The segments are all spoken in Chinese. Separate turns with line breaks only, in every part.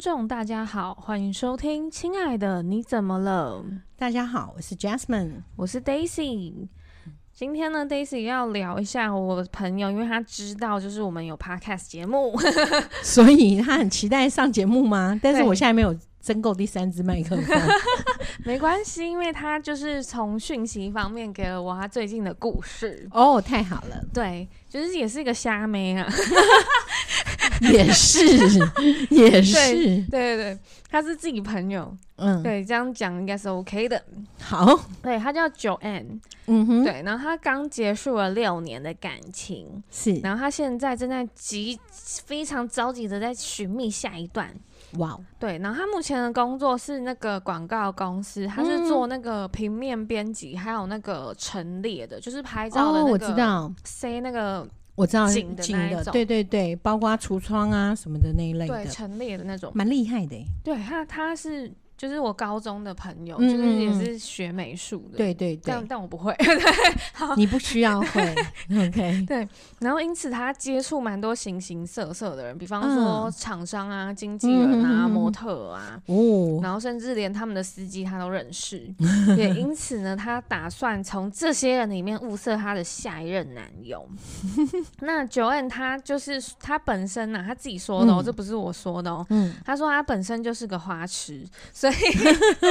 众大家好，欢迎收听《亲爱的你怎么了》。
大家好，我是 Jasmine，
我是 Daisy。今天呢，Daisy 要聊一下我朋友，因为他知道就是我们有 Podcast 节目，
所以他很期待上节目吗？但是我现在没有增购第三支麦克风，
没关系，因为他就是从讯息方面给了我他最近的故事。
哦，太好了，
对，就是也是一个虾妹啊。
也是，也是，
对对对，他是自己朋友，嗯，对，这样讲应该是 OK 的。
好，
对，他叫 Joanne，
嗯哼，
对，然后他刚结束了六年的感情，
是，
然后他现在正在急，非常着急的在寻觅下一段。
哇，
对，然后他目前的工作是那个广告公司，他是做那个平面编辑，还有那个陈列的，就是拍照的那个，
我知道，
塞那个。
我知道
紧的那一种，
对对对，包括橱窗啊什么的那一类的，
对，陈列的那种，
蛮厉害的。
对他，他是。就是我高中的朋友，嗯、就是也是学美术的，
对对对，
但但我不会，
你不需要会，OK，
对。然后因此他接触蛮多形形色色的人，比方说厂商啊、经纪人啊、嗯、模特啊，哦，然后甚至连他们的司机他都认识。也因此呢，他打算从这些人里面物色他的下一任男友。那 Joanne 他就是他本身呢、啊，他自己说的哦，嗯、这不是我说的哦，嗯，他说他本身就是个花痴，所以。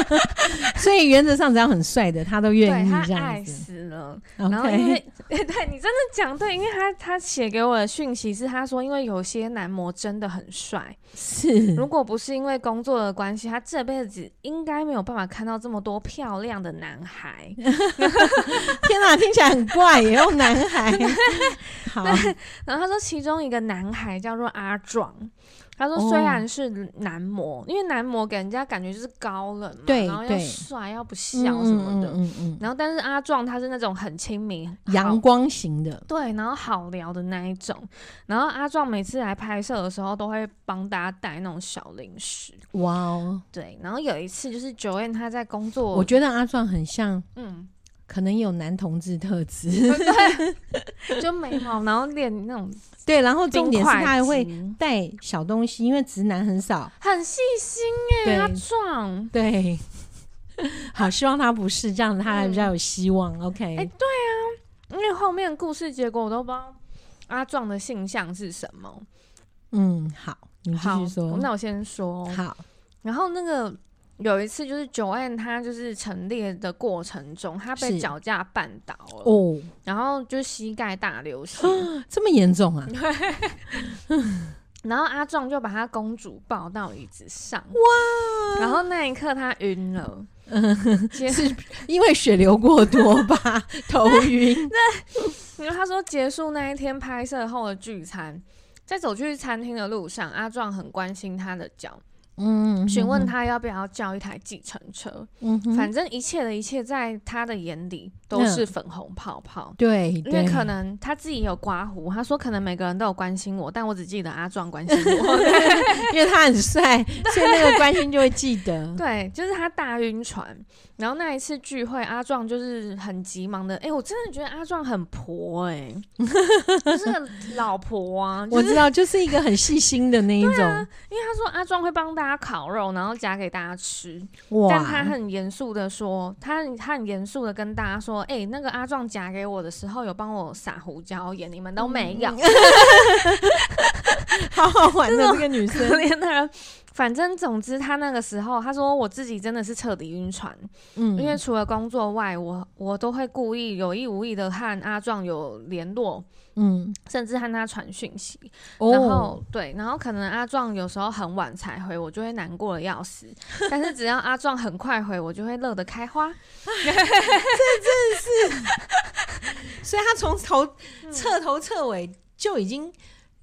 所以原则上只要很帅的，他都愿意这样子。
他爱死了。然后因为 对你真的讲对，因为他他写给我的讯息是他说，因为有些男模真的很帅，
是
如果不是因为工作的关系，他这辈子应该没有办法看到这么多漂亮的男孩。
天哪，听起来很怪，也有男孩。好，
然后他说其中一个男孩叫做阿壮。他说：“虽然是男模，哦、因为男模给人家感觉就是高冷嘛，
对，
然后要帅要不笑什么的，嗯嗯，然后但是阿壮他是那种很亲民、
阳光型的，
对，然后好聊的那一种。然后阿壮每次来拍摄的时候，都会帮大家带那种小零食。哇哦，对。然后有一次就是 Joanne 他在工作，
我觉得阿壮很像，嗯。”可能有男同志特质，
对，就眉毛，然后练那种，
对，然后重点是他还会带小东西，因为直男很少，
很细心哎，他壮，
对，好，希望他不是这样，他还比较有希望。嗯、OK，哎、
欸，对啊，因为后面故事结果我都不知道阿壮的性向是什么。
嗯，好，你继续说，
那我先说，
好，
然后那个。有一次，就是 Joanne 他就是陈列的过程中，他被脚架绊倒了哦，然后就膝盖大流血，
这么严重啊？
然后阿壮就把他公主抱到椅子上，哇！然后那一刻他晕了，嗯，
是因为血流过多吧？头晕。
那，因为他说结束那一天拍摄后的聚餐，在走去餐厅的路上，阿壮很关心他的脚。嗯，询问他要不要叫一台计程车。嗯哼，反正一切的一切在他的眼里都是粉红泡泡。
对，
因为可能他自己有刮胡，他说可能每个人都有关心我，但我只记得阿壮关心我，
因为他很帅，所以那个关心就会记得。
对，就是他大晕船，然后那一次聚会，阿壮就是很急忙的。哎，我真的觉得阿壮很婆，哎，就是个老婆啊。
我知道，就是一个很细心的那一种。因
为他说阿壮会帮大家。他烤肉，然后夹给大家吃。哇但他很严肃的说，他他很严肃的跟大家说：“哎、欸，那个阿壮夹给我的时候，有帮我撒胡椒盐，你们都没有。嗯”
好好玩的这个女生，
反正总之，他那个时候他说：“我自己真的是彻底晕船。”嗯，因为除了工作外，我我都会故意有意无意的和阿壮有联络。嗯，甚至和他传讯息，哦、然后对，然后可能阿壮有时候很晚才回，我就会难过的要死。但是只要阿壮很快回，我就会乐得开花。这
真的是，所以他从头彻头彻尾就已经。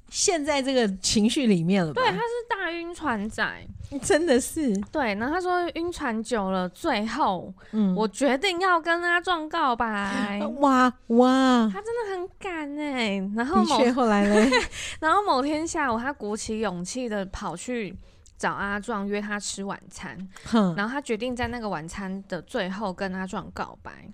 陷在这个情绪里面了吧？
对，他是大晕船仔，
真的是。
对，然后他说晕船久了，最后，嗯，我决定要跟阿壮告白。
哇哇，
他真的很敢哎。然后某
后来嘞，
然后某天下午，他鼓起勇气的跑去找阿壮约他吃晚餐，然后他决定在那个晚餐的最后跟阿壮告白。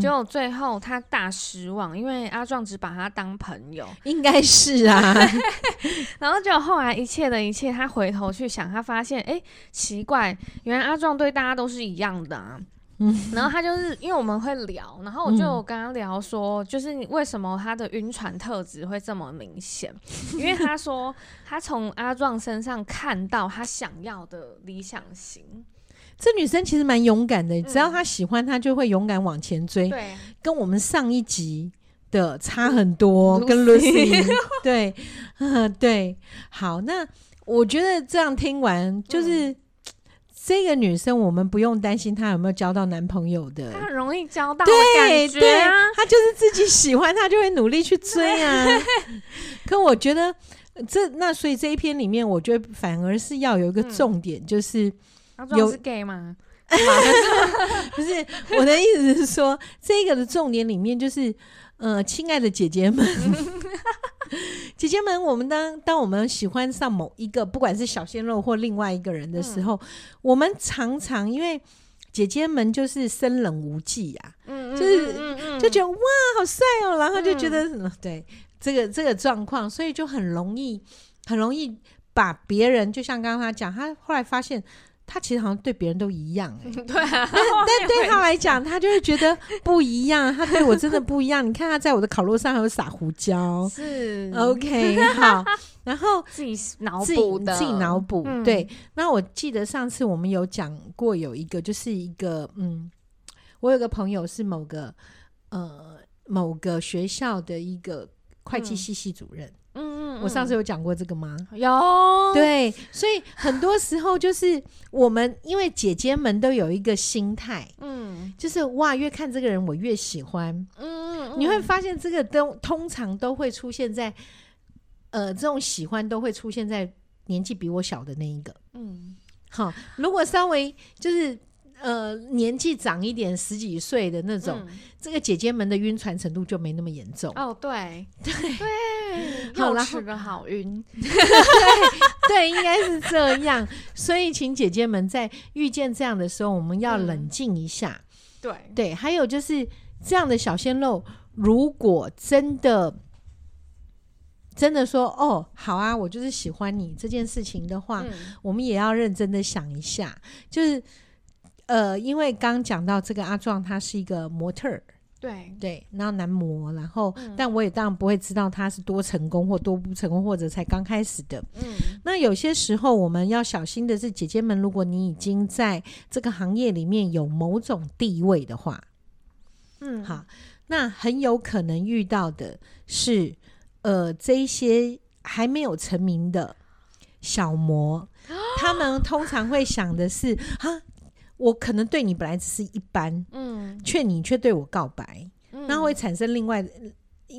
结果最后他大失望，因为阿壮只把他当朋友，
应该是啊。
然后就后来一切的一切，他回头去想，他发现哎，奇怪，原来阿壮对大家都是一样的啊。然后他就是因为我们会聊，然后我就跟他聊说，就是你为什么他的晕船特质会这么明显？因为他说他从阿壮身上看到他想要的理想型。
这女生其实蛮勇敢的，只要她喜欢，她就会勇敢往前追。
对，
跟我们上一集的差很多，跟 Lucy 对，嗯，对。好，那我觉得这样听完，就是这个女生，我们不用担心她有没有交到男朋友的，
她很容易交到，
对对啊，她就是自己喜欢，她就会努力去追啊。可我觉得这那所以这一篇里面，我觉得反而是要有一个重点，就是。
有是 gay 吗？
不是，我的意思是说，这个的重点里面就是，呃，亲爱的姐姐们，姐姐们，我们当当我们喜欢上某一个，不管是小鲜肉或另外一个人的时候，嗯、我们常常因为姐姐们就是生冷无忌呀、啊，嗯，就是就觉得哇，好帅哦，然后就觉得对这个这个状况，所以就很容易很容易把别人，就像刚刚他讲，他后来发现。他其实好像对别人都一样、欸，
对啊，
但但 对他来讲，他就会觉得不一样。他对我真的不一样。你看他在我的烤肉上还有撒胡椒，
是
OK 好。然后
自己脑补的，
自己脑补。嗯、对，那我记得上次我们有讲过，有一个就是一个嗯，我有个朋友是某个呃某个学校的一个会计系系主任。嗯嗯，我上次有讲过这个吗？
有，
对，所以很多时候就是我们，因为姐姐们都有一个心态，嗯，就是哇，越看这个人我越喜欢，嗯，你会发现这个都通常都会出现在，呃，这种喜欢都会出现在年纪比我小的那一个，嗯，好，如果稍微就是。呃，年纪长一点，十几岁的那种，嗯、这个姐姐们的晕船程度就没那么严重。
哦，对，
对，
对，好了，是个好晕。
对，对，应该是这样。所以，请姐姐们在遇见这样的时候，我们要冷静一下。嗯、
对，
对，还有就是这样的小鲜肉，如果真的真的说哦，好啊，我就是喜欢你这件事情的话，嗯、我们也要认真的想一下，就是。呃，因为刚讲到这个阿壮，他是一个模特儿，
对
对，然后男模，然后，嗯、但我也当然不会知道他是多成功或多不成功，或者才刚开始的。嗯，那有些时候我们要小心的是，姐姐们，如果你已经在这个行业里面有某种地位的话，嗯，好，那很有可能遇到的是，呃，这一些还没有成名的小模，他们通常会想的是啊。我可能对你本来只是一般，嗯，却你却对我告白，嗯，那会产生另外，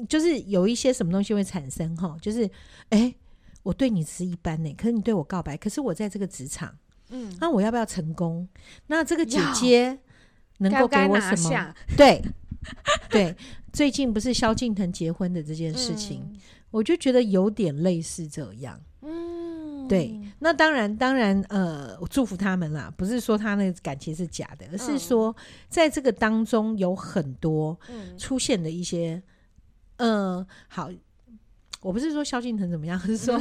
就是有一些什么东西会产生哈，就是哎，欸，我对你只是一般呢，可是你对我告白，可是我在这个职场，嗯，那我要不要成功？那这个姐姐能够给我什么？对 对，最近不是萧敬腾结婚的这件事情，嗯，我就觉得有点类似这样，嗯。对，那当然，当然，呃，我祝福他们啦，不是说他那个感情是假的，而是说在这个当中有很多出现的一些，嗯、呃，好，我不是说萧敬腾怎么样，而 是说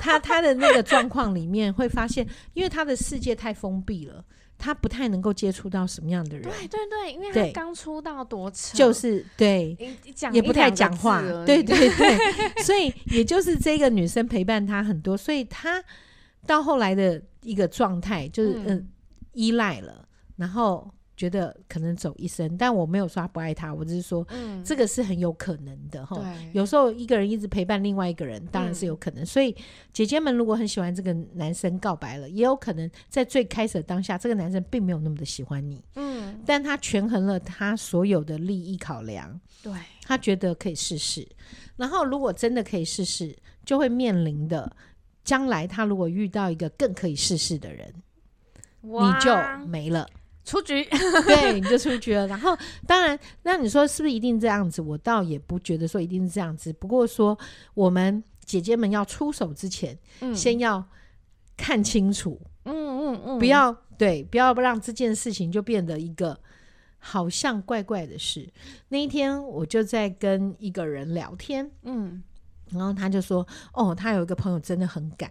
他他的那个状况里面会发现，因为他的世界太封闭了。他不太能够接触到什么样的人，
对对对，因为他刚出道多扯，
就是对，也不太讲话，对对对，所以也就是这个女生陪伴他很多，所以他到后来的一个状态就是嗯、呃、依赖了，然后。觉得可能走一生，但我没有说他不爱他，我只是说，嗯，这个是很有可能的哈。有时候一个人一直陪伴另外一个人，当然是有可能。嗯，所以姐姐们如果很喜欢这个男生，告白了，也有可能在最开始的当下，这个男生并没有那么的喜欢你，嗯，但他权衡了他所有的利益考量，
对，
他觉得可以试试。然后如果真的可以试试，就会面临的将来他如果遇到一个更可以试试的人，你就没了。
出局，
对，你就出局了。然后，当然，那你说是不是一定这样子？我倒也不觉得说一定是这样子。不过说，我们姐姐们要出手之前，嗯、先要看清楚，
嗯嗯嗯，
不要对，不要让这件事情就变得一个好像怪怪的事。那一天我就在跟一个人聊天，嗯，然后他就说，哦，他有一个朋友真的很赶。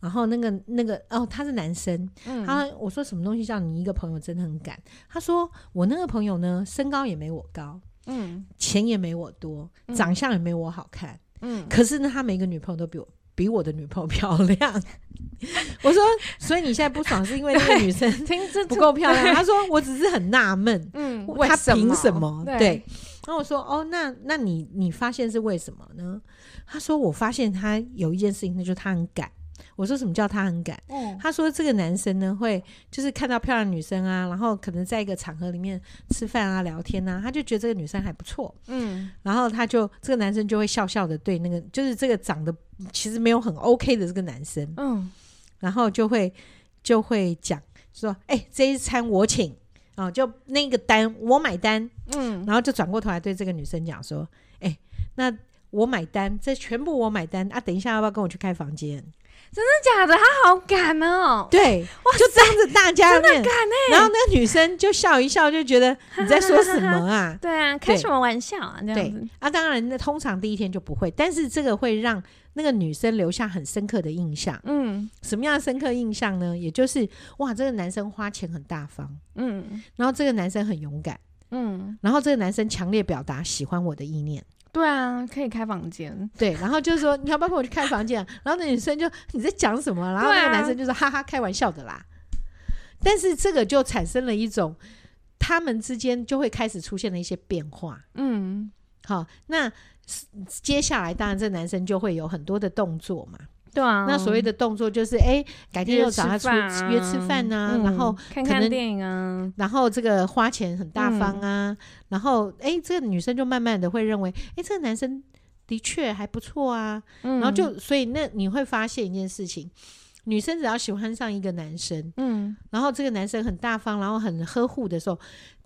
然后那个那个哦，他是男生。嗯，他我说什么东西叫你一个朋友真的很敢？他说我那个朋友呢，身高也没我高，嗯，钱也没我多，长相也没我好看，嗯，可是呢，他每个女朋友都比我比我的女朋友漂亮。我说，所以你现在不爽是因为那个女生不够漂亮？他说 我只是很纳闷，嗯，他凭什么？对。然后我说哦，那那你你发现是为什么呢？他说我发现他有一件事情，那就是他很赶。我说什么叫他很敢？嗯，他说这个男生呢，会就是看到漂亮女生啊，然后可能在一个场合里面吃饭啊、聊天啊，他就觉得这个女生还不错，嗯，然后他就这个男生就会笑笑的对那个就是这个长得其实没有很 OK 的这个男生，嗯，然后就会就会讲说，哎、欸，这一餐我请啊，就那个单我买单，嗯，然后就转过头来对这个女生讲说，哎、欸，那我买单，这全部我买单啊，等一下要不要跟我去开房间？
真的假的？他好敢哦！
对，哇就当着大家面，然后那个女生就笑一笑，就觉得你在说什么啊？
对啊，开什么玩笑啊？这样子
啊，当然，那通常第一天就不会，但是这个会让那个女生留下很深刻的印象。嗯，什么样的深刻印象呢？也就是哇，这个男生花钱很大方，嗯，然后这个男生很勇敢，嗯，然后这个男生强烈表达喜欢我的意念。
对啊，可以开房间。
对，然后就是说，你要不要跟我去开房间？然后那女生就你在讲什么？然后那个男生就说：“哈哈，开玩笑的啦。”但是这个就产生了一种，他们之间就会开始出现了一些变化。嗯，好，那接下来当然这男生就会有很多的动作嘛。
对啊，
那所谓的动作就是，哎，改天又找他出约吃饭啊，然后
看看电影啊，
然后这个花钱很大方啊，然后哎，这个女生就慢慢的会认为，哎，这个男生的确还不错啊，然后就所以那你会发现一件事情。女生只要喜欢上一个男生，嗯，然后这个男生很大方，然后很呵护的时候，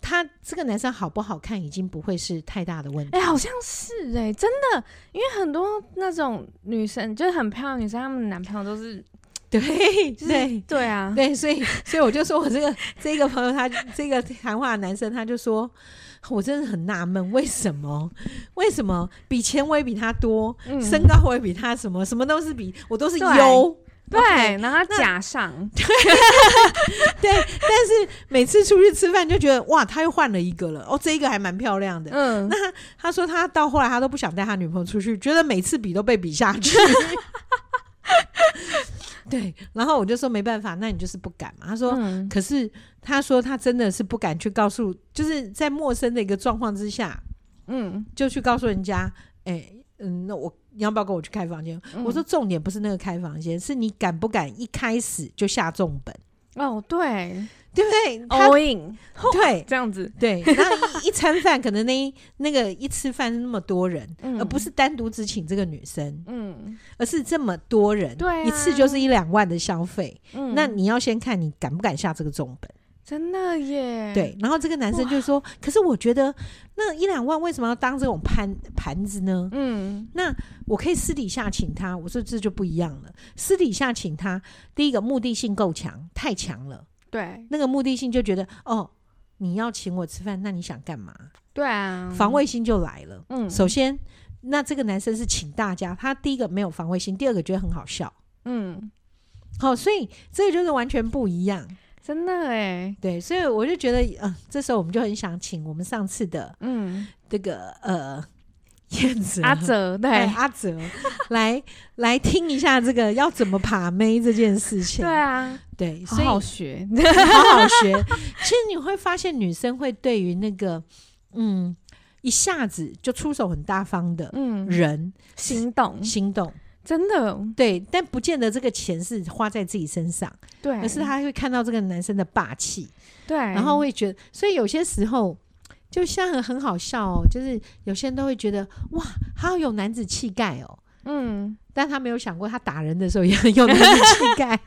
他这个男生好不好看已经不会是太大的问题。
哎、欸，好像是哎、欸，真的，因为很多那种女生就是很漂亮女生，她们男朋友都是
对，
就是、
对，
对啊，
对，所以，所以我就说我这个 这个朋友，他这个谈话的男生，他就说，我真的很纳闷，为什么，为什么比钱我也比他多，嗯、身高我也比他什么，什么都是比我都是
优。对然后他假上，
对，对，但是每次出去吃饭就觉得哇，他又换了一个了，哦，这一个还蛮漂亮的。嗯，那他，他说他到后来他都不想带他女朋友出去，觉得每次比都被比下去。对，然后我就说没办法，那你就是不敢嘛。他说，嗯、可是他说他真的是不敢去告诉，就是在陌生的一个状况之下，嗯，就去告诉人家，哎、欸。嗯，那我你要不要跟我去开房间？嗯、我说重点不是那个开房间，是你敢不敢一开始就下重本？
哦，对，
对不对
？All in，
对，
这样子，
对。然后一一餐饭可能那一那个一吃饭是那么多人，嗯、而不是单独只请这个女生，嗯，而是这么多人，对、啊，一次就是一两万的消费，嗯，那你要先看你敢不敢下这个重本。
真的耶，
对，然后这个男生就说：“可是我觉得那一两万为什么要当这种盘盘子呢？嗯，那我可以私底下请他。我说这就不一样了，私底下请他，第一个目的性够强，太强了。
对，
那个目的性就觉得哦，你要请我吃饭，那你想干嘛？
对啊，
防卫心就来了。嗯，首先，那这个男生是请大家，他第一个没有防卫心，第二个觉得很好笑。嗯，好，所以这个就是完全不一样。”
真的哎，
对，所以我就觉得，嗯、呃，这时候我们就很想请我们上次的，嗯，这个呃，燕子
阿泽，对，
阿泽 来来听一下这个要怎么爬妹这件事情。
对啊，
对，
好好学，
好好学。其实你会发现，女生会对于那个，嗯，一下子就出手很大方的，嗯，人
心动，
心动。
真的。
对，但不见得这个钱是花在自己身上，
对，
而是他会看到这个男生的霸气，
对，
然后会觉得，所以有些时候就像很很好笑哦，就是有些人都会觉得哇，他好有男子气概哦，嗯，但他没有想过他打人的时候也很有男子气概，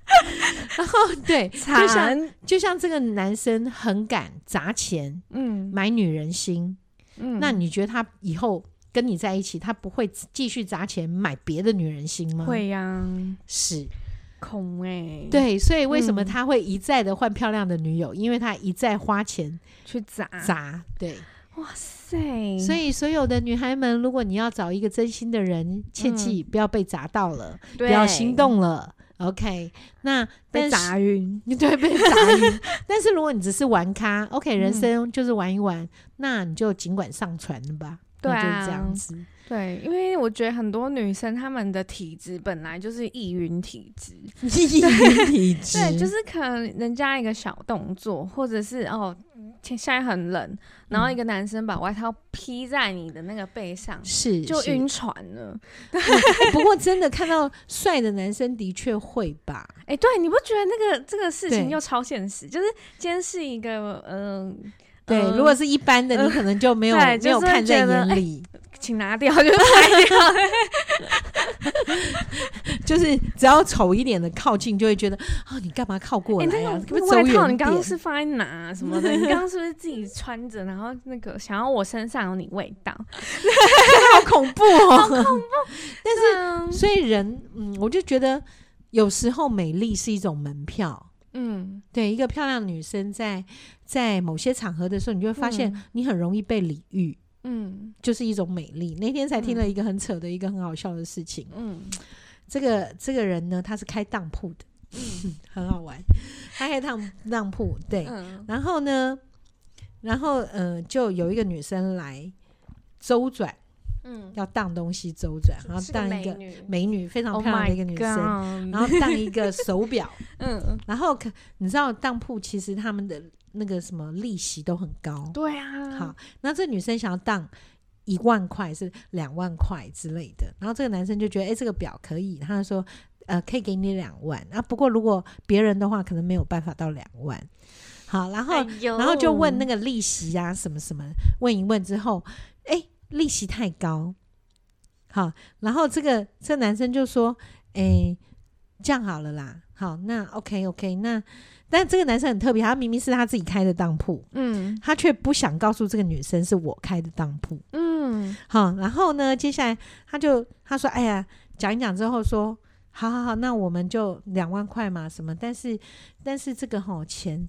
然后对，就像就像这个男生很敢砸钱，嗯，买女人心，嗯，那你觉得他以后？跟你在一起，他不会继续砸钱买别的女人心吗？
会呀、啊，
是。
恐哎、欸。
对，所以为什么他会一再的换漂亮的女友？嗯、因为他一再花钱
去砸
砸。对，
哇塞！
所以所有的女孩们，如果你要找一个真心的人，切记不要被砸到了，嗯、不要心动了。OK，那
被砸晕，
对，被砸晕。但是如果你只是玩咖，OK，人生就是玩一玩，嗯、那你就尽管上船吧。对啊，就是这样子。
对，因为我觉得很多女生她们的体质本来就是易晕体质，
易晕体质。
对，就是可能人家一个小动作，或者是哦，现在很冷，然后一个男生把外套披在你的那个背上，
是
就晕船了。
不过真的看到帅的男生的确会吧？
哎，对，你不觉得那个这个事情又超现实？就是今天是一个嗯。
对，如果是一般的，你可能就没有没有看在眼里，
请拿掉，就拿掉。
就是只要丑一点的靠近，就会觉得啊，你干嘛靠过来啊？
那个外套你刚刚是放在哪什么的？你刚刚是不是自己穿着？然后那个想要我身上有你味道，
好恐怖哦，
好恐怖。
但是所以人，嗯，我就觉得有时候美丽是一种门票。嗯，对，一个漂亮女生在在某些场合的时候，你就会发现你很容易被礼遇，嗯，就是一种美丽。那天才听了一个很扯的一个很好笑的事情，嗯，这个这个人呢，他是开当铺的，嗯，很好玩，他开当当铺，对，嗯，然后呢，然后呃，就有一个女生来周转。嗯，要当东西周转，然后当一个美女，非常漂亮的一个女生，然后当一个手表，嗯，然后可你知道当铺其实他们的那个什么利息都很高，
对啊，
好，那这女生想要当一万块是两万块之类的，然后这个男生就觉得哎、欸，这个表可以，他就说呃可以给你两万，啊不过如果别人的话可能没有办法到两万，好，然后、哎、然后就问那个利息啊什么什么，问一问之后，哎、欸。利息太高，好，然后这个这男生就说：“哎、欸，这样好了啦，好，那 OK OK，那但这个男生很特别，他明明是他自己开的当铺，嗯，他却不想告诉这个女生是我开的当铺，嗯，好，然后呢，接下来他就他说：哎呀，讲一讲之后说，好好好，那我们就两万块嘛，什么？但是但是这个吼钱，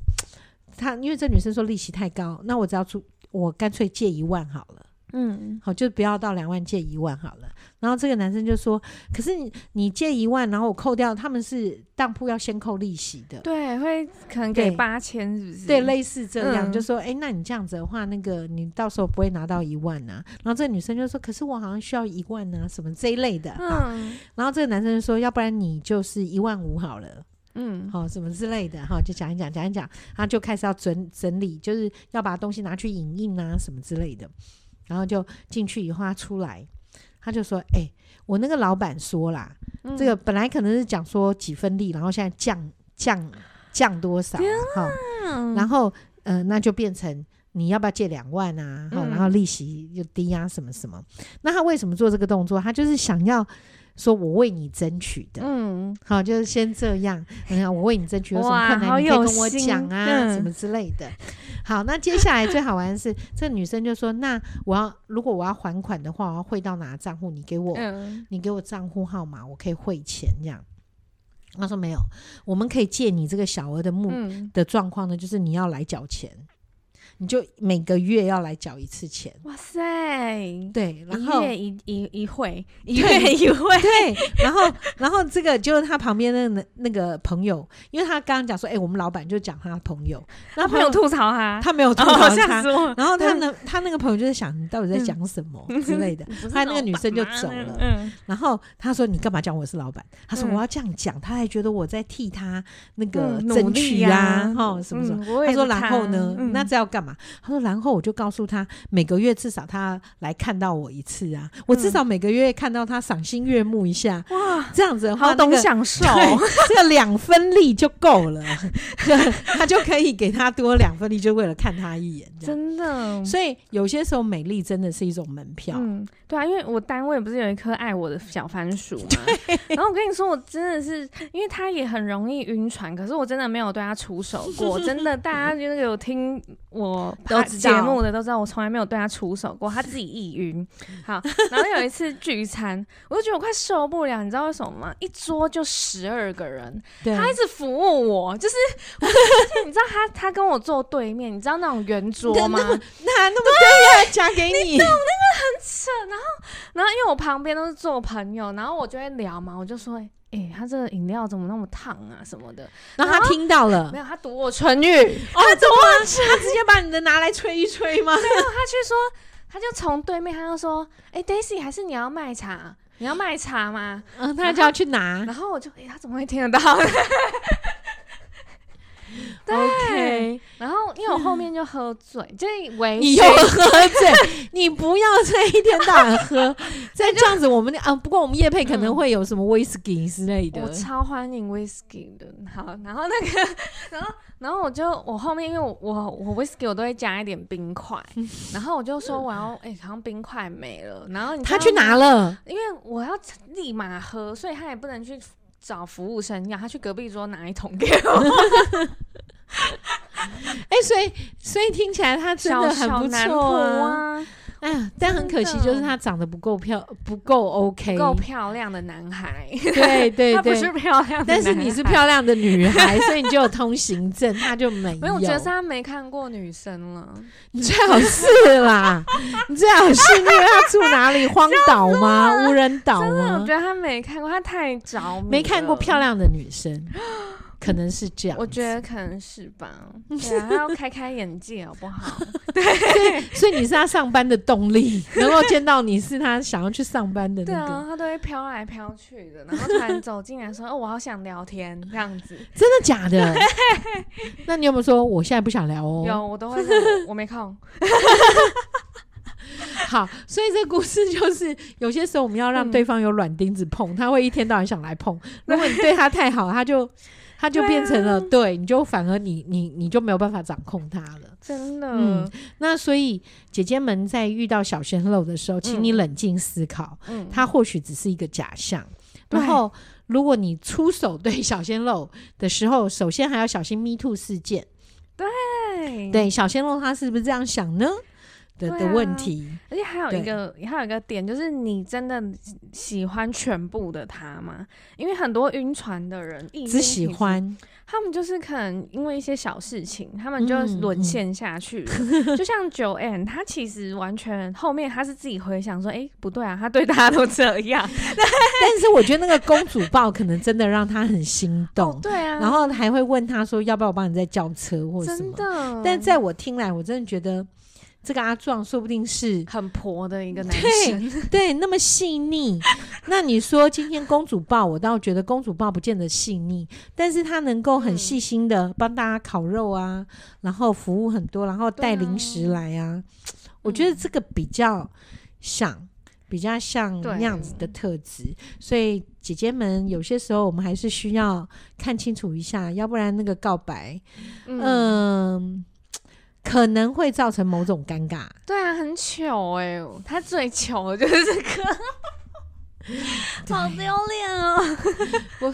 他因为这女生说利息太高，那我只要出，我干脆借一万好了。”嗯，好，就不要到两万，借一万好了。然后这个男生就说：“可是你你借一万，然后我扣掉，他们是当铺要先扣利息的，
对，会可能给八千，是不是？
对，类似这样，嗯、就说，哎、欸，那你这样子的话，那个你到时候不会拿到一万啊。然后这个女生就说：可是我好像需要一万啊，什么这一类的。嗯，然后这个男生就说：要不然你就是一万五好了，嗯，好，什么之类的，哈，就讲一讲，讲一讲，他就开始要整整理，就是要把东西拿去影印啊，什么之类的。”然后就进去以后，他出来，他就说：“哎、欸，我那个老板说啦，嗯、这个本来可能是讲说几分利，然后现在降降降多少？哈、嗯，然后呃，那就变成你要不要借两万啊？嗯、然后利息又低啊，什么什么？那他为什么做这个动作？他就是想要。”说我为你争取的，嗯，好，就是先这样。你看，我为你争取有什么困难，你可以跟我讲啊，嗯、什么之类的。好，那接下来最好玩的是，这个女生就说：“那我要如果我要还款的话，我要汇到哪个账户？你给我，嗯、你给我账户号码，我可以汇钱。”这样，他说没有，我们可以借你这个小额的目的状况呢，就是你要来缴钱。你就每个月要来缴一次钱，哇塞！对，然后一月一一一会，一月一会，对，然后然后这个就是他旁边的那那个朋友，因为他刚刚讲说，哎，我们老板就讲他朋友，然后没有吐槽他，他没有吐槽他，然后他呢，他那个朋友就在想，你到底在讲什么之类的，后来那个女生就走了，嗯，然后他说，你干嘛讲我是老板？他说我要这样讲，他还觉得我在替他那个争取啊，哈，什么什么？他说然后呢，那这要干？嘛，他说，然后我就告诉他，每个月至少他来看到我一次啊，我至少每个月看到他赏心悦目一下，哇，这样子的话，好懂享受，这个两分力就够了，他就可以给他多两分力，就为了看他一眼，真的。所以有些时候美丽真的是一种门票，嗯，对啊，因为我单位不是有一颗爱我的小番薯嘛，然后我跟你说，我真的是，因为他也很容易晕船，可是我真的没有对他出手过，真的，大家那个有听我。
我节目的都知道，我从来没有对他出手过，他自己意晕。好，然后有一次聚餐，我就觉得我快受不了，你知道为什么吗？一桌就十二个人，他一直服务我，就是，你知道他他跟我坐对面，你知道那种圆桌吗？那
那那么对呀，夹给你，
你懂那个很扯。然后然后因为我旁边都是做朋友，然后我就会聊嘛，我就说。哎、欸，他这个饮料怎么那么烫啊？什么的，
然后他听到了，
没有？他读我唇语，
哦，怎么？他直接把你的拿来吹一吹吗？
没有，他去说，他就从对面，他就说，哎、欸、，Daisy，还是你要卖茶？你要卖茶吗？
嗯，他就要去拿，
然后我就，哎、欸，他怎么会听得到？对。然后因为我后面就喝醉，嗯、就微
你又喝醉，你不要再一天到晚喝，再这样子我们啊，不过我们夜配可能会有什么威士忌之类的，
我超欢迎威士忌的。好，然后那个，然后然后我就我后面因为我我我威士忌我都会加一点冰块，然后我就说我要哎、欸，好像冰块没了，然后
他去拿了，
因为我要立马喝，所以他也不能去。找服务生要他去隔壁桌拿一桶给我。
哎、欸，所以所以听起来他真的很不错啊。哎呀，但很可惜，就是他长得不够漂，不够 OK，
够漂亮的男孩。
对对对，他
不是漂亮的，
但是你是漂亮的女孩，所以你就有通行证，他就没有。
没有，我觉得是他没看过女生了。
你最好是啦，你最好是因为他住哪里？荒岛吗？无人
岛吗？我觉得他没看过，他太着迷，
没看过漂亮的女生。可能是这样，
我觉得可能是吧。对啊，他要开开眼界，好不好？
对，所以，你是他上班的动力，能够见到你是他想要去上班的那个。对
啊，他都会飘来飘去的，然后突然走进来说：“哦，我好想聊天。”这样子，
真的假的？那你有没有说我现在不想聊哦？
有，我都会说，我没空。
好，所以这故事就是有些时候我们要让对方有软钉子碰，他会一天到晚想来碰。如果你对他太好，他就。他就变成了，对，你就反而你你你就没有办法掌控他了，
真的。
嗯，那所以姐姐们在遇到小鲜肉的时候，请你冷静思考，嗯，他或许只是一个假象。嗯、然后，如果你出手对小鲜肉的时候，首先还要小心 Me Too 事件。
对，
对，小鲜肉他是不是这样想呢？的的问题，
而且还有一个，还有一个点，就是你真的喜欢全部的他吗？因为很多晕船的人
只喜欢
他们，就是可能因为一些小事情，他们就沦陷下去了。就像 Joanne，他其实完全后面他是自己回想说，哎，不对啊，他对大家都这样。
但是我觉得那个公主抱可能真的让他很心动，
对啊，
然后还会问他说，要不要我帮你再叫车或者什么？真的。但在我听来，我真的觉得。这个阿壮说不定是
很婆的一个男生，
对，对，那么细腻。那你说今天公主抱，我倒觉得公主抱不见得细腻，但是他能够很细心的帮大家烤肉啊，然后服务很多，然后带零食来啊，啊我觉得这个比较像，比较像那样子的特质。所以姐姐们，有些时候我们还是需要看清楚一下，要不然那个告白，嗯。呃可能会造成某种尴尬。
对啊，很糗哎、欸，他最糗的就是这个，好丢脸哦。
不，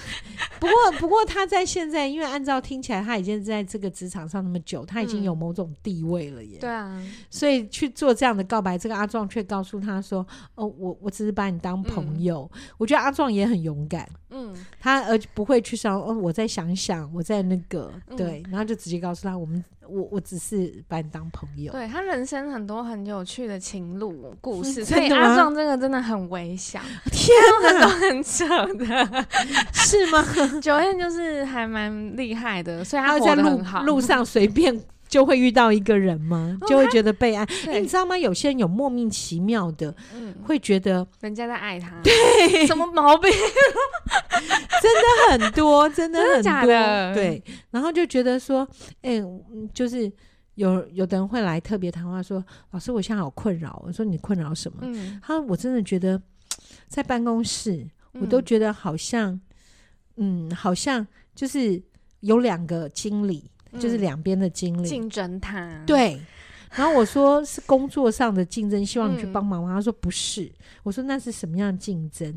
不过不过他在现在，因为按照听起来他已经在这个职场上那么久，他已经有某种地位了耶。
对啊，
所以去做这样的告白，这个阿壮却告诉他说：“哦，我我只是把你当朋友。嗯”我觉得阿壮也很勇敢。嗯，他而不会去想哦，我再想想，我在那个、嗯、对，然后就直接告诉他我们。我我只是把你当朋友。
对，他人生很多很有趣的情路故事，所以阿壮这个真的很微小。
天哪，
都很扯的，
是吗？
Joanne 就是还蛮厉害的，所以他活得很好。
在路路上随便。就会遇到一个人吗？就会觉得被爱。欸、你知道吗？有些人有莫名其妙的，嗯、会觉得
人家在爱他。
对，
什么毛病？
真的很多，真的很多。对，然后就觉得说，哎、欸，就是有有的人会来特别谈话说，老师，我现在好困扰。我说你困扰什么？嗯、他说我真的觉得 在办公室，我都觉得好像，嗯，嗯，好像就是有两个经理。就是两边的经理
竞争他，
对。然后我说是工作上的竞争，希望你去帮忙吗？他说不是。我说那是什么样的竞争？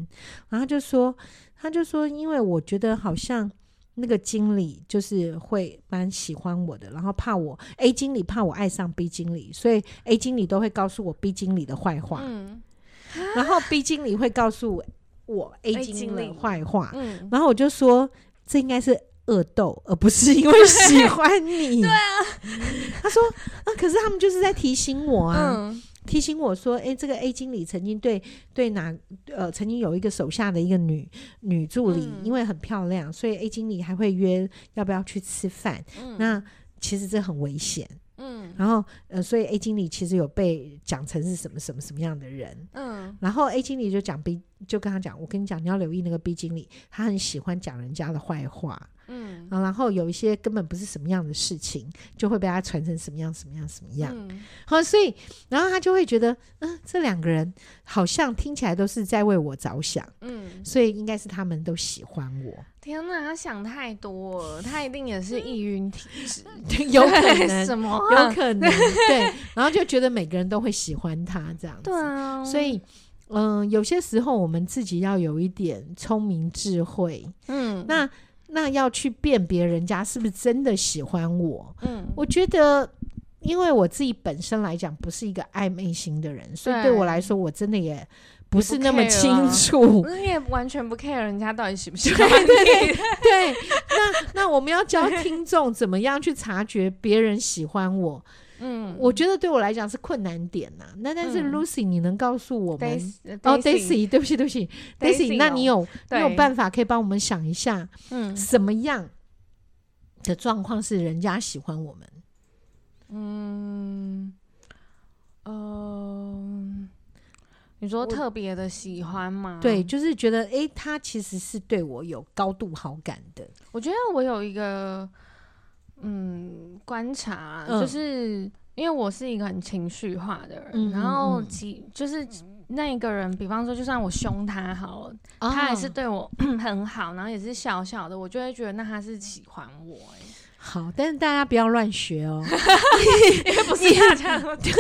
然后他就说，他就说，因为我觉得好像，那个经理就是会蛮喜欢我的，然后怕我 A 经理怕我爱上 B 经理，所以 A 经理都会告诉我 B 经理的坏话，嗯，然后 B 经理会告诉我 A 经理的坏话，嗯，然后我就说这应该是恶斗，而不是因为喜欢你。对啊，他说啊，可是他们就是在提醒我啊。嗯提醒我说：“哎、欸，这个 A 经理曾经对对哪呃，曾经有一个手下的一个女女助理，嗯、因为很漂亮，所以 A 经理还会约要不要去吃饭。嗯、那其实这很危险。嗯，然后呃，所以 A 经理其实有被讲成是什么什么什么样的人。嗯，然后 A 经理就讲 B，就跟他讲：我跟你讲，你要留意那个 B 经理，他很喜欢讲人家的坏话。”嗯，然后有一些根本不是什么样的事情，就会被他传成什么样什么样什么样。嗯，好，所以然后他就会觉得，嗯，这两个人好像听起来都是在为我着想。嗯，所以应该是他们都喜欢我。
天哪，他想太多了，他一定也是易晕体质，
有可能什么、啊？有可能 对，然后就觉得每个人都会喜欢他这样子。对啊，所以嗯、呃，有些时候我们自己要有一点聪明智慧。嗯，那。那要去辨别人家是不是真的喜欢我？嗯，我觉得，因为我自己本身来讲不是一个暧昧型的人，所以对我来说，我真的也不是那么清楚。
你也完全不 care 人家到底喜不喜欢
你。对对对，对。那那我们要教听众怎么样去察觉别人喜欢我。嗯，我觉得对我来讲是困难点呐、啊。那但是 Lucy，你能告诉我们？嗯、哦，Daisy，对不起，对不起，Daisy，那你有你有办法可以帮我们想一下，嗯，什么样的状况是人家喜欢我们？
嗯，呃，你说特别的喜欢吗？
对，就是觉得哎，他其实是对我有高度好感的。
我觉得我有一个。嗯，观察、嗯、就是因为我是一个很情绪化的人，嗯、然后其就是那一个人，比方说，就算我凶他好了，哦、他还是对我 很好，然后也是小小的，我就会觉得那他是喜欢我哎。
好，但是大家不要乱学哦，
因为不是大家都
对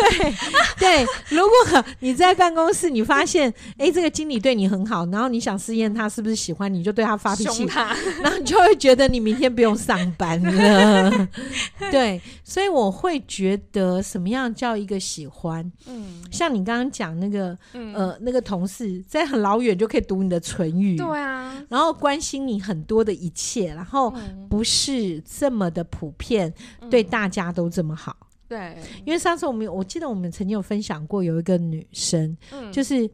对。如果你在办公室，你发现哎、欸，这个经理对你很好，然后你想试验他是不是喜欢你，就对他发脾气，他然后你就会觉得你明天不用上班了。对，所以我会觉得什么样叫一个喜欢？嗯，像你刚刚讲那个，嗯、呃，那个同事在很老远就可以读你的唇语，
对啊，
然后关心你很多的一切，然后不是这么。的普遍对大家都这么好，
嗯、对，
因为上次我们我记得我们曾经有分享过，有一个女生，嗯、就是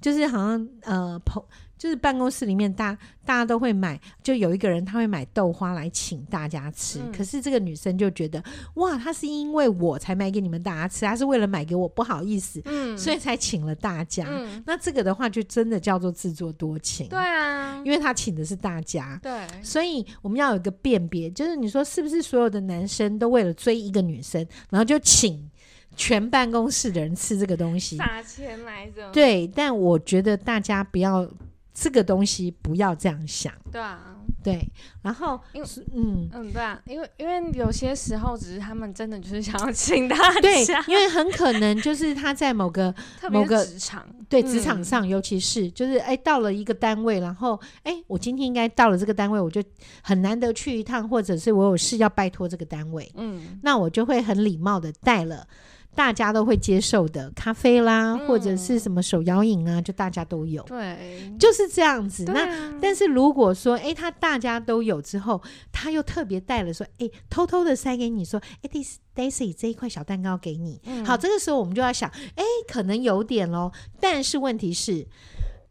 就是好像呃朋。就是办公室里面，大大家都会买，就有一个人他会买豆花来请大家吃。嗯、可是这个女生就觉得，哇，她是因为我才买给你们大家吃，她是为了买给我，不好意思，嗯，所以才请了大家。嗯、那这个的话，就真的叫做自作多情。
对啊，
因为他请的是大家。
对，
所以我们要有一个辨别，就是你说是不是所有的男生都为了追一个女生，然后就请全办公室的人吃这个东西，
撒钱来着？
对，但我觉得大家不要。这个东西不要这样想，
对啊，
对，然后
因为嗯。嗯，对啊，因为因为有些时候只是他们真的就是想要请大家，
对，因为很可能就是他在某个某个
职场，
对职场上，尤其是就是哎到了一个单位，然后哎我今天应该到了这个单位，我就很难得去一趟，或者是我有事要拜托这个单位，嗯，那我就会很礼貌的带了。大家都会接受的咖啡啦，嗯、或者是什么手摇饮啊，就大家都有。
对，
就是这样子。
啊、
那但是如果说，哎，他大家都有之后，他又特别带了说，哎，偷偷的塞给你说，哎，Daisy 这一块小蛋糕给你。嗯、好，这个时候我们就要想，哎，可能有点咯。但是问题是，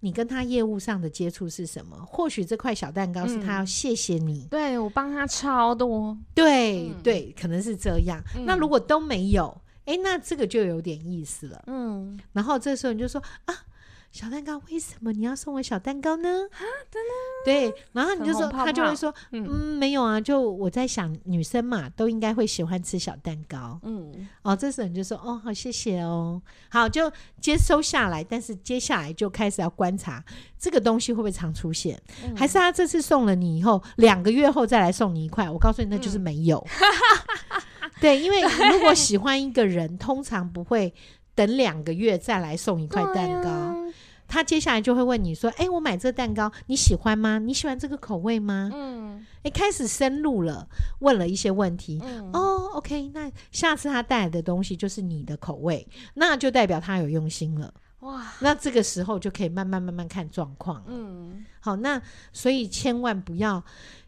你跟他业务上的接触是什么？或许这块小蛋糕是他要谢谢你。
嗯、对，我帮他超多。
对、嗯、对，可能是这样。嗯、那如果都没有？哎，那这个就有点意思了。嗯，然后这时候你就说啊，小蛋糕，为什么你要送我小蛋糕呢？啊，真的？对，然后你就说，泡泡他就会说，嗯，嗯，没有啊，就我在想，女生嘛，都应该会喜欢吃小蛋糕。嗯，哦，这时候你就说，哦，好，谢谢哦，好，就接收下来。但是接下来就开始要观察这个东西会不会常出现，嗯、还是他这次送了你以后，两个月后再来送你一块？我告诉你，那就是没有。嗯 对，因为如果喜欢一个人，通常不会等两个月再来送一块蛋糕，他接下来就会问你说：“哎、欸，我买这个蛋糕你喜欢吗？你喜欢这个口味吗？”嗯，哎、欸，开始深入了，问了一些问题。嗯、哦，OK，那下次他带来的东西就是你的口味，那就代表他有用心了。哇，那这个时候就可以慢慢慢慢看状况。嗯，好，那所以千万不要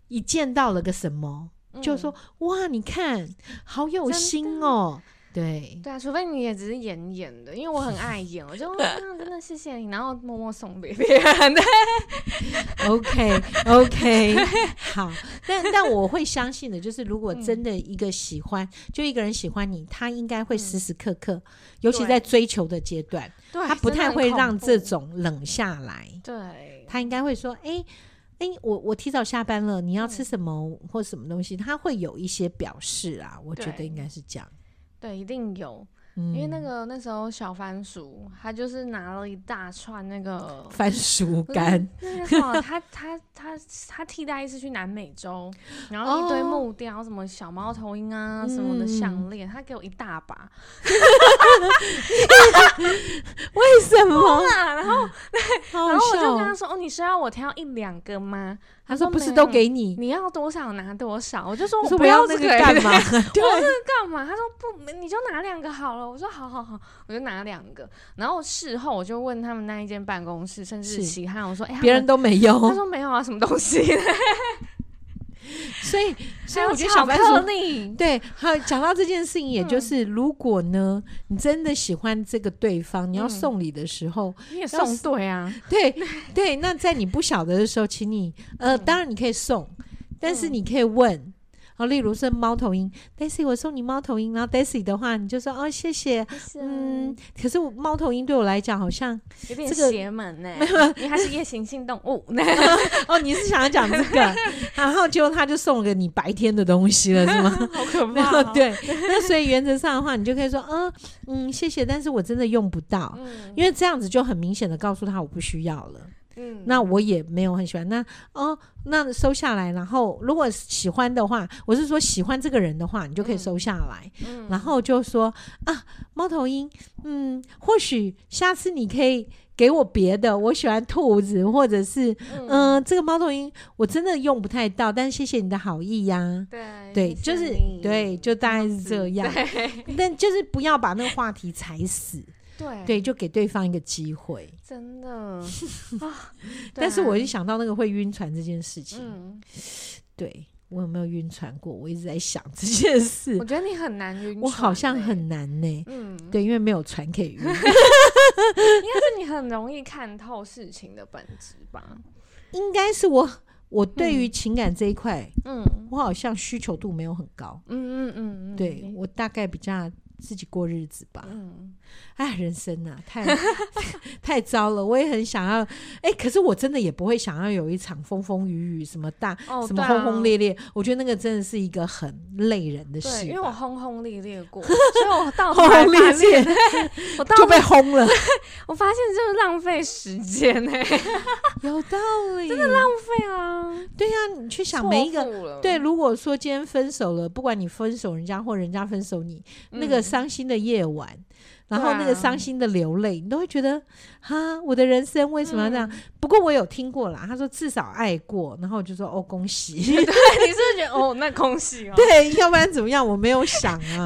一见到了个什么，嗯、就说哇，你看好有心哦。对
对啊，除非你也只是演演的，因为我很爱演，我就、哦、真的谢谢你，然后默默送给别人。
OK OK，好，但但我会相信的，就是如果真的一个喜欢，嗯、就一个人喜欢你，他应该会时时刻刻，嗯、尤其在追求的阶段，对他不太会让这种冷下来。对，他应该会说，哎哎，我我提早下班了，你要吃什么、嗯、或什么东西，他会有一些表示啊，我觉得应该是这样。
对，一定有，因为那个那时候小番薯，他就是拿了一大串那个
番薯 干，
那个什么，他他他他替代一次去南美洲，然后一堆木雕，哦、什么小猫头鹰啊，什么的项链，嗯、他给我一大把，
为什么
啊？然后，然后我就跟他说：“哦，你是要我挑一两个吗？”
他说：“不是都给你，
你要多少拿多少。”我就说：“我
不要这个干嘛？
对，我这个干嘛？”他说：“不，你就拿两个好了。”我说：“好好好，我就拿两个。”然后事后我就问他们那一间办公室，甚至其他我说：“哎，别
人都没有。”
他说：“没有啊，什么东西？”
所以，所以我觉得小白鼠对，好讲到这件事情，也就是如果呢，你真的喜欢这个对方，你要送礼的时候，
你也送对啊，
对对。那在你不晓得的时候，请你呃，当然你可以送，但是你可以问。好，例如是猫头鹰，Daisy，我送你猫头鹰。然后 Daisy 的话，你就说哦，谢谢。嗯，可是猫头鹰对我来讲好像
有点邪门呢。没有，你还是夜行性动物。
哦，你是想要讲这个？然后结果他就送了个你白天的东西了，是吗？
好可怕。
对，那所以原则上的话，你就可以说，嗯嗯，谢谢，但是我真的用不到，因为这样子就很明显的告诉他我不需要了。嗯，那我也没有很喜欢。那哦，那收下来，然后如果喜欢的话，我是说喜欢这个人的话，你就可以收下来。嗯，然后就说啊，猫头鹰，嗯，或许下次你可以给我别的。我喜欢兔子，或者是嗯、呃，这个猫头鹰我真的用不太到，但谢谢你的好意呀、啊。对，对，就是对，就大概是这样。对但就是不要把那个话题踩死。对对，就给对方一个机会，
真的 啊！
但是我一想到那个会晕船这件事情，嗯、对我有没有晕船过？我一直在想这件事。
我觉得你很难晕船，
我好像很难呢、欸。嗯，对，因为没有船可以晕。应该
是你很容易看透事情的本质吧？
应该是我，我对于情感这一块，嗯，我好像需求度没有很高。嗯嗯嗯，对我大概比较。自己过日子吧。嗯，哎，人生啊，太 太糟了。我也很想要，哎、欸，可是我真的也不会想要有一场风风雨雨，什么大，哦、什么轰轰烈烈。我觉得那个真的是一个很累人的事。
因为我轰轰烈烈过，所以我到轰轰烈烈，我
就被轰了。
我发现就是浪费时间哎、欸，
有道理，
真的浪费啊。
对呀、啊，你去想每一个，对，如果说今天分手了，不管你分手人家或人家分手你，嗯、那个。伤心的夜晚，然后那个伤心的流泪，啊、你都会觉得哈，我的人生为什么要这样？嗯、不过我有听过啦，他说至少爱过，然后我就说哦，恭喜。对，你是不
是觉得哦，那恭喜哦。
对，要不然怎么样？我没有想啊。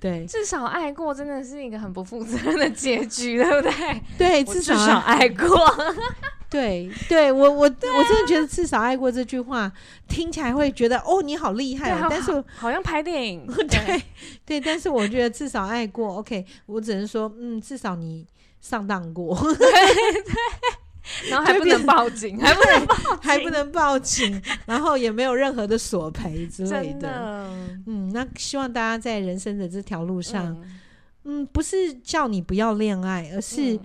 对，对
至少爱过真的是一个很不负责任的结局，对不对？
对，至少，至少爱过。对，对我我、啊、我真的觉得至少爱过这句话听起来会觉得哦，你好厉害啊！但是好，
好像拍电影，
对对，对，但是我觉得至少爱过，OK，我只能说嗯，至少你上当过，对对，
然后还不能报警，还不能报警，
还不能报警，然后也没有任何的索赔之类的，的。嗯，那希望大家在人生的这条路上，嗯，嗯，不是叫你不要恋爱，而是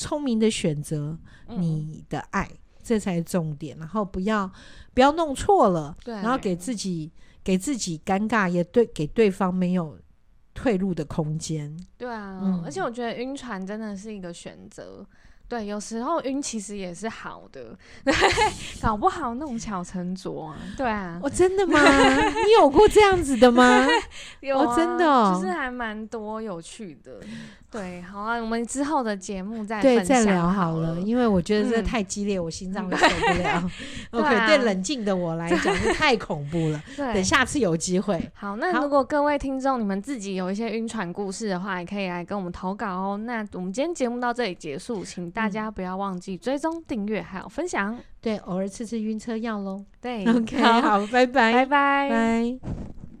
聪明的选择。你的爱，嗯、这才是重点。然后不要不要弄错了，对，然后给自己给自己尴尬，也对给对方没有退路的空间。
对啊，嗯、而且我觉得晕船真的是一个选择。对，有时候晕其实也是好的，对，搞不好弄巧成拙啊。对啊，
我、哦、真的吗？你有过这样子的吗？
有啊，
哦、真的、哦，
就是还蛮多有趣的。对，好啊，我们之后的节目再
对再
聊
好了，因为我觉得这太激烈，嗯、我心脏会受不了。OK，对冷静的我来讲是太恐怖了。对，等下次有机会。
好，那如果各位听众你们自己有一些晕船故事的话，也可以来跟我们投稿哦。那我们今天节目到这里结束，请大家不要忘记追踪、订阅还有分享。
对，偶尔吃吃晕车药喽。
对
，OK，好，好，拜拜，
拜拜，
拜。